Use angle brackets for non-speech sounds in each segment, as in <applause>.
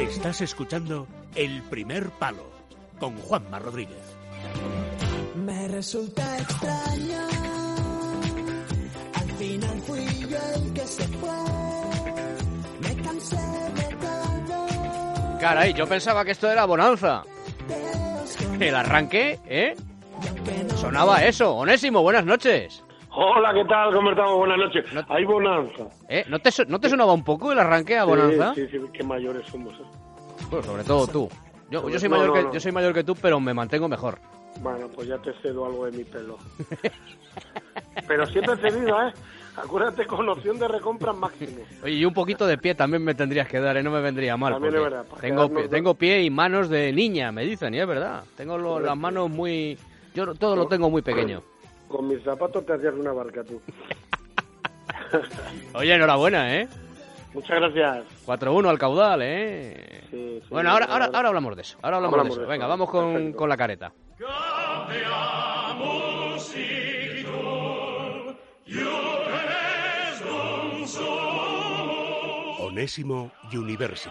Estás escuchando El Primer Palo con Juanma Rodríguez. Me resulta extraño. Al final fui yo el que se fue. Me cansé de todo. Caray, yo pensaba que esto era bonanza. El arranque, ¿eh? Sonaba eso. Onésimo, buenas noches. Hola, ¿qué tal? ¿Cómo estamos? Buenas noches. Hay bonanza. ¿Eh? ¿No te, ¿No te sonaba un poco el arranque a bonanza? Sí, sí, sí, qué mayores somos. ¿eh? Bueno, sobre todo tú. Yo, yo, soy No, mayor que, yo soy mayor que tú, pero me mantengo mejor. Bueno, pues ya te cedo algo de mi pelo. <laughs> Pero siempre cedido, ¿eh? Acuérdate con opción de recompra máximo. Oye, y un poquito de pie también me tendrías que dar, ¿eh? No me vendría mal. También es verdad, Tengo, pie, tengo pie y manos de niña, me dicen, y es verdad. Tengo lo- las manos muy... Yo todo lo tengo muy pequeño. Con mis zapatos te hacías una barca tú. <laughs> Oye, enhorabuena, ¿eh? Muchas gracias. 4-1 al caudal, ¿eh? Sí, sí, bueno, ahora, ahora, ahora hablamos de eso. Ahora hablamos, Hablamos de eso. de Venga, vamos con, con la careta. Onésimo University.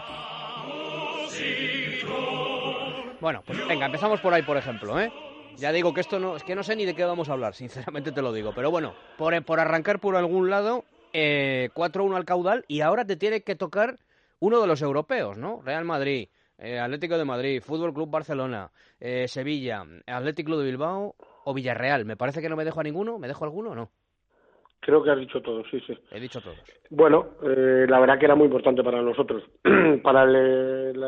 Bueno, pues venga, empezamos por ahí, por ejemplo, ¿eh? Ya digo que esto no, es que no sé ni de qué vamos a hablar, sinceramente te lo digo. Pero bueno, por, por arrancar por algún lado, eh, 4-1 al caudal y ahora te tiene que tocar uno de los europeos, ¿no? Real Madrid, eh, Atlético de Madrid, Fútbol Club Barcelona, eh, Sevilla, Atlético de Bilbao o Villarreal. Me parece que no me dejo a ninguno, ¿me dejo alguno o no? Creo que has dicho todo, sí, sí. He dicho todos. Bueno, eh, la verdad que era muy importante para nosotros, <clears throat> para el, el-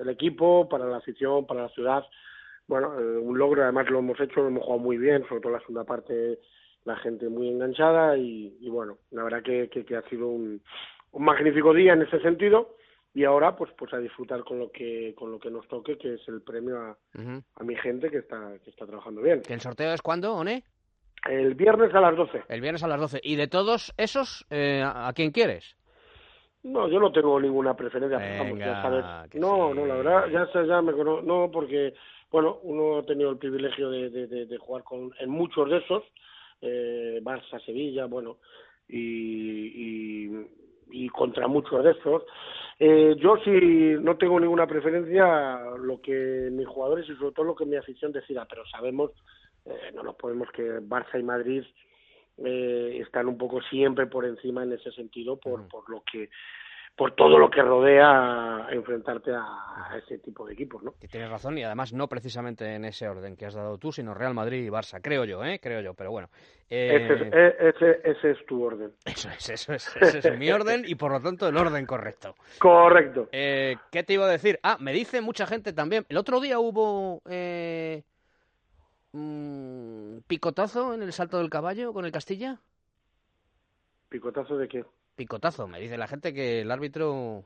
el equipo, para la afición, para la ciudad. Bueno, eh, un logro, además lo hemos hecho, lo hemos jugado muy bien, sobre todo la segunda parte, la gente muy enganchada y, y bueno, la verdad que, que, que ha sido un, un magnífico día en ese sentido y ahora pues pues a disfrutar con lo que con lo que nos toque, que es el premio a, a mi gente que está que está trabajando bien. ¿Que el sorteo es cuándo, One? El viernes a las 12. El viernes a las 12. ¿Y de todos esos, eh, a, quién quieres? No, yo no tengo ninguna preferencia, vamos, ya Venga, sabes. No, sí. no, la verdad, ya, ya me conozco, no, porque, bueno, uno ha tenido el privilegio de, de, de, de jugar con, en muchos de esos, eh, Barça, Sevilla, bueno, y, y, y contra muchos de esos. Eh, yo sí no tengo ninguna preferencia, lo que mis jugadores y sobre todo lo que mi afición decida, pero sabemos, eh, no nos podemos que Barça y Madrid eh, están un poco siempre por encima en ese sentido por, por lo que por todo lo que rodea enfrentarte a, ese tipo de equipos, ¿no? Que tienes razón y además no precisamente en ese orden que has dado tú, sino Real Madrid y Barça, creo yo, ¿eh? Creo yo, pero bueno. Eh, Ese, es, e- ese, ese es tu orden. Eso es, eso es, ese es mi orden y por lo tanto el orden correcto. Correcto. Eh, ¿Qué te iba a decir? Ah, me dice mucha gente también. El otro día hubo eh, mm, picotazo en el salto del caballo con el Castilla. ¿Picotazo de qué? Picotazo, me dice la gente que el árbitro.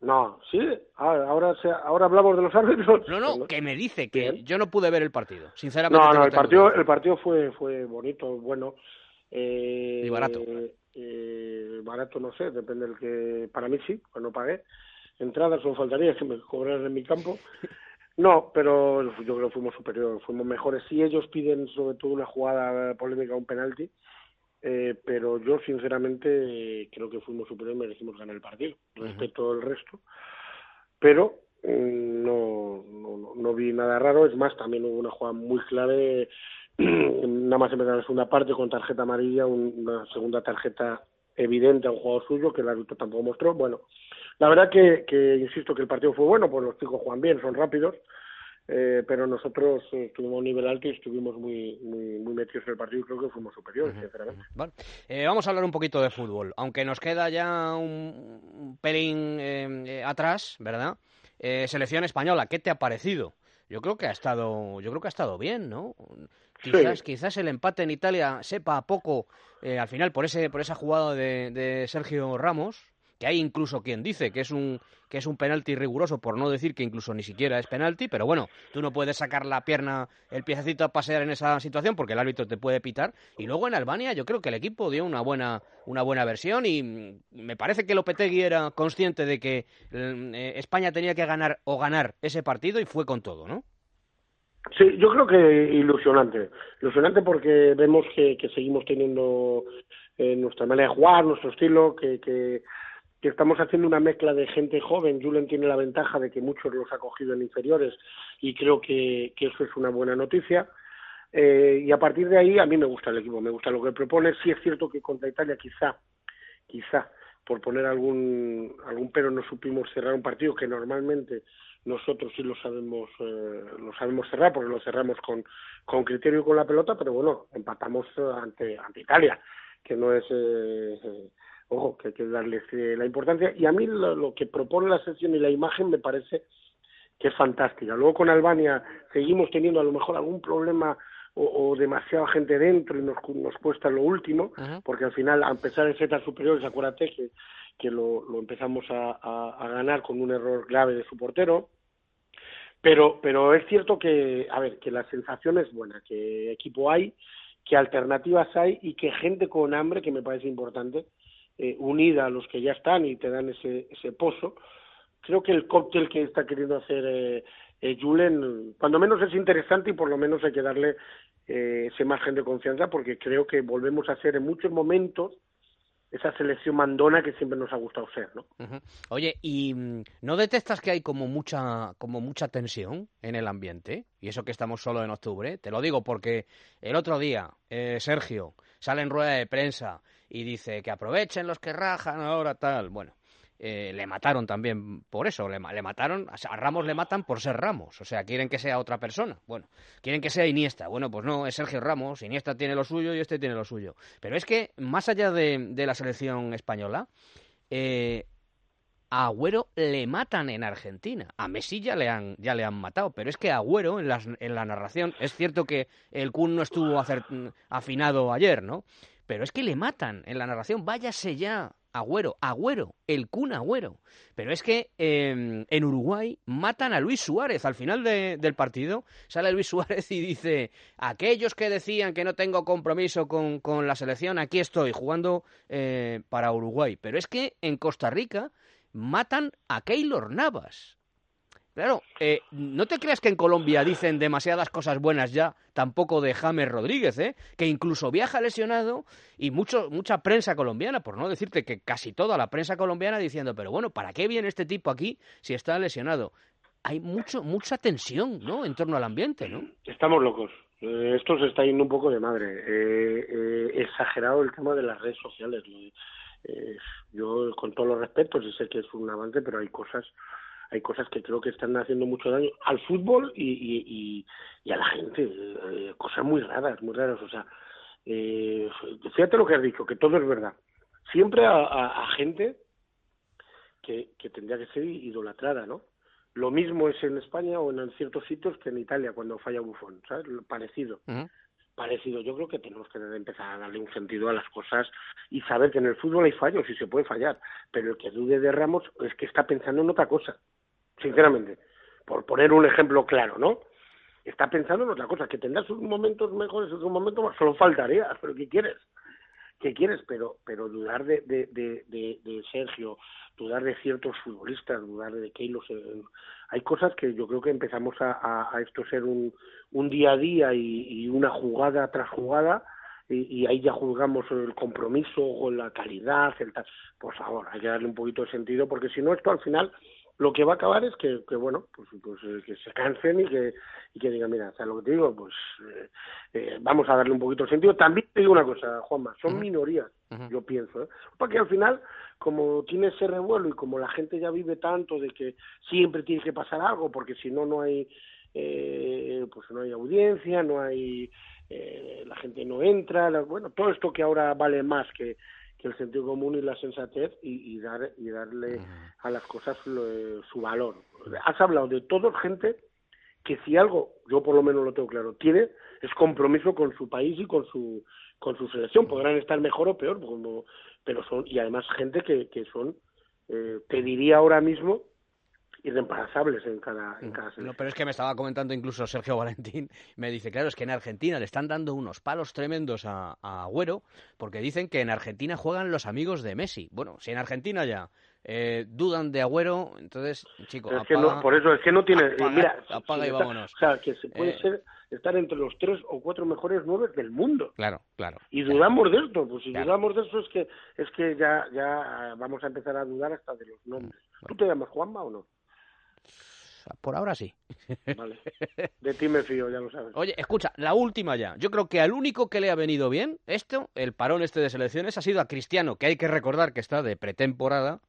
No, sí, ahora, ahora, se- ahora hablamos de los árbitros. No, no, que me dice que Bien. yo no pude ver el partido, sinceramente. No, no, el partido, el partido fue, fue bonito, bueno. Eh, Y barato. eh, barato, no sé, depende del que. Para mí sí, pues no pagué. Entradas, solo faltaría que me cobraran en mi campo. <laughs> No, pero yo creo que fuimos superiores, fuimos mejores. Si ellos piden sobre todo una jugada polémica, un penalti, eh, pero yo sinceramente eh, creo que fuimos superiores y merecimos ganar el partido. Respeto el resto, pero mm, no, no, no- vi nada raro. Es más, también hubo una jugada muy clave, <clears throat> nada más empezar la segunda parte con tarjeta amarilla, un- una segunda tarjeta evidente a un jugador suyo que el árbitro tampoco mostró. Bueno, la verdad que, que insisto que el partido fue bueno, pues los chicos juegan bien, son rápidos, eh, pero nosotros eh, estuvimos a un nivel alto y estuvimos muy, muy, muy metidos en el partido y creo que fuimos superiores, sinceramente. Vale. Eh, vamos a hablar un poquito de fútbol, aunque nos queda ya un, un pelín eh, eh, atrás, ¿verdad? Eh, selección española, ¿qué te ha parecido? Yo creo que ha estado, yo creo que ha estado bien, ¿no? Quizás, Sí. quizás el empate en Italia sepa a poco al final por ese, por esa jugada de, de Sergio Ramos, que hay incluso quien dice que es un que es un penalti riguroso, por no decir que incluso ni siquiera es penalti, pero bueno, tú no puedes sacar la pierna, el piececito a pasear en esa situación porque el árbitro te puede pitar. Y luego en Albania yo creo que el equipo dio una buena, una buena versión y me parece que Lopetegui era consciente de que mm, eh, España tenía que ganar o ganar ese partido y fue con todo, ¿no? Sí, yo creo que ilusionante. Ilusionante porque vemos que, que seguimos teniendo eh, nuestra manera de jugar, nuestro estilo, que, que, que estamos haciendo una mezcla de gente joven. Julen tiene la ventaja de que muchos los ha cogido en inferiores y creo que, eso es una buena noticia. Eh, y a partir de ahí a mí me gusta el equipo, me gusta lo que propone. Sí es cierto que contra Italia quizá, quizá por poner algún algún pero no supimos cerrar un partido que normalmente nosotros sí lo sabemos eh, lo sabemos cerrar porque lo cerramos con con criterio y con la pelota pero bueno empatamos ante ante Italia que no es eh, eh ojo que hay que darles eh, la importancia. Y a mí lo, lo, que propone la sesión y la imagen me parece que es fantástica. Luego con Albania seguimos teniendo a lo mejor algún problema o, o demasiada gente dentro y nos, nos cuesta lo último, porque al final, a pesar de ser tan superiores, acuérdate que, que lo, lo empezamos a, a, a, ganar con un error grave de su portero. Pero, pero es cierto que, a ver, que la sensación es buena, que equipo hay, que alternativas hay y que gente con hambre, que me parece importante, eh, unida a los que ya están y te dan ese, ese pozo. Creo que el cóctel que está queriendo hacer eh, eh, Julen, cuando menos es interesante y por lo menos hay que darle eh, ese margen de confianza porque creo que volvemos a ser en muchos momentos esa selección mandona que siempre nos ha gustado ser, ¿no? Oye, ¿y no detectas que hay como mucha como mucha tensión en el ambiente? Y eso que estamos solo en octubre. Te lo digo porque el otro día eh, Sergio sale en rueda de prensa y dice que aprovechen los que rajan ahora tal. Bueno, eh, le mataron también por eso, le, le, mataron, a Ramos le matan por ser Ramos, o sea, quieren que sea otra persona, bueno, quieren que sea Iniesta, bueno, pues no, es Sergio Ramos, Iniesta tiene lo suyo y este tiene lo suyo, pero es que más allá de, de la selección española, eh, a Agüero le matan en Argentina, a Messi ya le han, ya le han matado, pero es que Agüero en, las, en la narración, es cierto que el Kun no estuvo afinado ayer, ¿no? Pero es que le matan en la narración, váyase ya, Agüero, Agüero, el Kun Agüero. Pero es que eh, en Uruguay matan a Luis Suárez al final de, del partido. Sale Luis Suárez y dice, aquellos que decían que no tengo compromiso con, con la selección, aquí estoy jugando eh, para Uruguay. Pero es que en Costa Rica matan a Keylor Navas. Claro, eh, no te creas que en Colombia dicen demasiadas cosas buenas ya, tampoco de James Rodríguez, ¿eh? que incluso viaja lesionado y mucho, mucha prensa colombiana, por no decirte que casi toda la prensa colombiana diciendo, pero bueno, ¿para qué viene este tipo aquí si está lesionado? Hay mucho, mucha tensión, ¿no?, en torno al ambiente, ¿no? Estamos locos. Eh, esto se está yendo un poco de madre. Eh, eh, exagerado el tema de las redes sociales. yo, con todos los respetos, sé que es un avance, pero hay cosas hay cosas que creo que están haciendo mucho daño al fútbol y, y, y, y a la gente, eh, cosas muy raras, muy raras, o sea, eh, fíjate lo que has dicho, que todo es verdad. Siempre a, a, a gente que, que tendría que ser idolatrada, ¿no? Lo mismo es en España o en ciertos sitios que en Italia cuando falla Bufón, ¿sabes? Parecido. Uh -huh. Parecido. Yo creo que tenemos que empezar a darle un sentido a las cosas y saber que en el fútbol hay fallos y se puede fallar, pero el que dude de Ramos es que está pensando en otra cosa sinceramente, por poner un ejemplo claro, ¿no? Está pensando en otra cosa, que tendrá sus momentos mejores, sus momentos más, solo faltaría, <laughs> pero ¿qué quieres? ¿Qué quieres? Pero, pero dudar de, de, de, de, Sergio, dudar de ciertos futbolistas, dudar de Keylor, hay cosas que yo creo que empezamos a, a, a esto ser un, un día a día y, y una jugada tras jugada, y, y, ahí ya juzgamos el compromiso o la calidad, el tal. Por favor, hay que darle un poquito de sentido, porque si no, esto al final lo que va a acabar es que, que bueno, pues, pues eh, que se cansen y que, y que digan, mira, o sea, lo que te digo, pues eh, eh, vamos a darle un poquito de sentido. También te digo una cosa, Juanma, son uh -huh. minorías, uh -huh. yo pienso, ¿eh? porque al final, como tiene ese revuelo y como la gente ya vive tanto de que siempre tiene que pasar algo, porque si no, no hay, eh, pues no hay audiencia, no hay, eh, la gente no entra, la, bueno, todo esto que ahora vale más que que el sentido común y la sensatez y, y dar y darle a las cosas lo, su valor. Has hablado de todo gente que si algo, yo por lo menos lo tengo claro, tiene es compromiso con su país y con su con su selección. Podrán estar mejor o peor, como, pero son y además gente que, que son, eh, te diría ahora mismo irreemplazables en cada, en cada no, pero es que me estaba comentando incluso Sergio Valentín, me dice, claro, es que en Argentina le están dando unos palos tremendos a, a Agüero, porque dicen que en Argentina juegan los amigos de Messi. Bueno, si en Argentina ya eh, dudan de Agüero, entonces, chico, Es que no, por eso es que no tiene. apaga- mira, <laughs> apaga y está- vámonos. O sea, que se puede Eh. ser estar entre los tres o cuatro mejores nueve del mundo. Claro, claro. Y dudamos de esto, pues si Claro. dudamos de eso es que es que ya ya vamos a empezar a dudar hasta de los nombres. ¿Tú te llamas Juanma o no? Por ahora sí. Vale. De ti me fío, ya lo sabes. Oye, escucha, la última ya. Yo creo que al único que le ha venido bien esto, el parón este de selecciones, ha sido a Cristiano, que hay que recordar que está de pretemporada,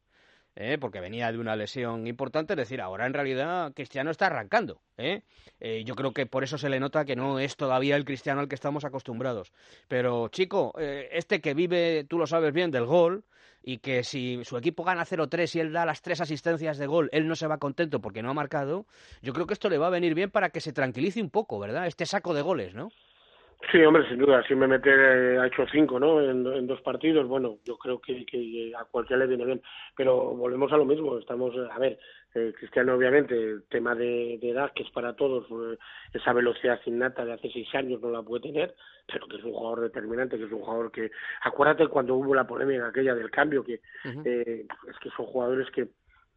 ¿eh? porque venía de una lesión importante. Es decir, ahora en realidad Cristiano está arrancando. ¿eh? Eh, yo creo que por eso se le nota que no es todavía el Cristiano al que estamos acostumbrados. Pero, chico, eh, este que vive, tú lo sabes bien, del gol, y que si su equipo gana 0-3 y él da las tres asistencias de gol, él no se va contento porque no ha marcado, yo creo que esto le va a venir bien para que se tranquilice un poco, ¿verdad? Este saco de goles, ¿no? Sí, hombre, sin duda. Si me mete, eh, ha hecho cinco, ¿no? En, en dos partidos, bueno, yo creo que, que a cualquiera le viene bien. Pero volvemos a lo mismo. Estamos, eh, a ver, eh, Cristiano, obviamente, el tema de, de edad, que es para todos, eh, esa velocidad innata de hace seis años no la puede tener, pero que es un jugador determinante, que es un jugador que. Acuérdate cuando hubo la polémica aquella del cambio, que eh, es que son jugadores que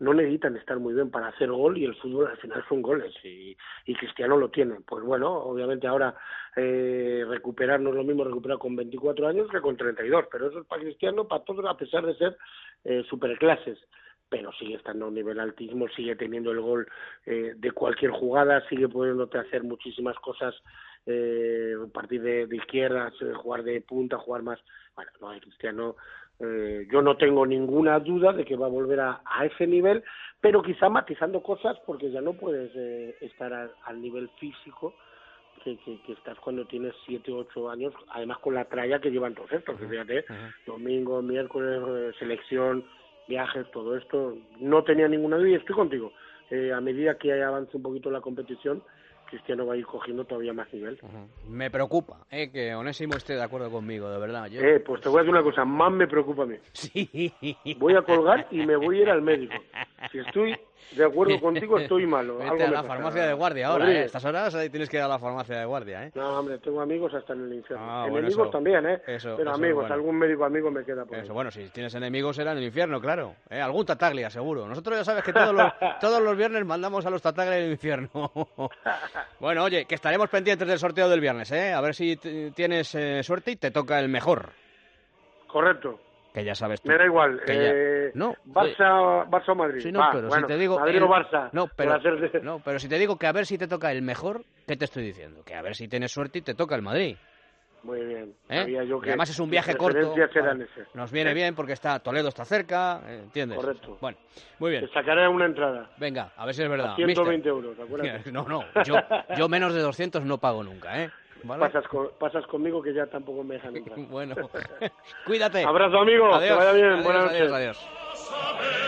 no necesitan estar muy bien para hacer gol y el fútbol al final son goles y, y Cristiano lo tiene. Pues bueno, obviamente ahora eh, recuperar no es lo mismo recuperar con 24 años que con 32, pero eso es para Cristiano, para todos, a pesar de ser eh, superclases. Pero sigue estando a un nivel altísimo, sigue teniendo el gol eh, de cualquier jugada, sigue pudiéndote hacer muchísimas cosas, eh, partir de, de izquierdas, eh, jugar de punta, jugar más. Bueno, no hay Cristiano. Eh, yo no tengo ninguna duda de que va a volver a, a ese nivel, pero quizá matizando cosas porque ya no puedes eh, estar al- al nivel físico que, que, que estás cuando tienes 7 o 8 años, además con la tralla que llevan todos estos, fíjate, domingo, miércoles, eh, selección, viajes, todo esto, no tenía ninguna duda y estoy contigo. Eh, a medida que avance un poquito la competición, Cristiano va a ir cogiendo todavía más nivel. Me preocupa, ¿eh? que Onésimo esté de acuerdo conmigo, de verdad. Yo... Eh, pues te voy a decir una cosa, más me preocupa a mí. <laughs> Sí. Voy a colgar y me voy a ir al médico. Si estoy de acuerdo <laughs> contigo, estoy malo. Vete Algo a la farmacia de guardia ahora, ¿eh? A estas horas ahí tienes que ir a la farmacia de guardia, ¿eh? No, hombre, tengo amigos hasta en el infierno. Ah, bueno, Enemigos eso- también, ¿eh? eso- Pero eso amigos, bueno. algún médico amigo me queda por ahí. Eso, bueno, si tienes enemigos será en el infierno, claro. ¿eh? Algún tataglia, seguro. Nosotros ya sabes que todos los, <laughs> todos los viernes mandamos a los tataglia al infierno. <laughs> bueno, oye, que estaremos pendientes del sorteo del viernes, ¿eh? A ver si tienes eh, suerte y te toca el mejor. Correcto. Que ya sabes tú. Me da igual. que ya- Eh, No, Barça, Barça o Madrid. Sí, no, Va, pero bueno, si te digo... Madrid el- o Barça. No pero, hacer no, pero si te digo que a ver si te toca el mejor, ¿qué te estoy diciendo? Que a ver si tienes suerte y te toca el Madrid. Muy bien. ¿eh? Yo que además es un viaje corto. Nos viene ¿Eh? bien porque está Toledo está cerca, eh, ¿entiendes? Correcto. Bueno, muy bien. Te sacaré una entrada. Venga, a ver si es verdad. A 120 mister. euros, acuérdate. <laughs> No, no, yo, yo menos de 200 no pago nunca, ¿eh? Pasas, con, pasas conmigo que ya tampoco me dejan <laughs> entrar. bueno, <laughs> <laughs> cuídate. Abrazo, amigo. Vaya bien. Buenas noches. adiós. adiós.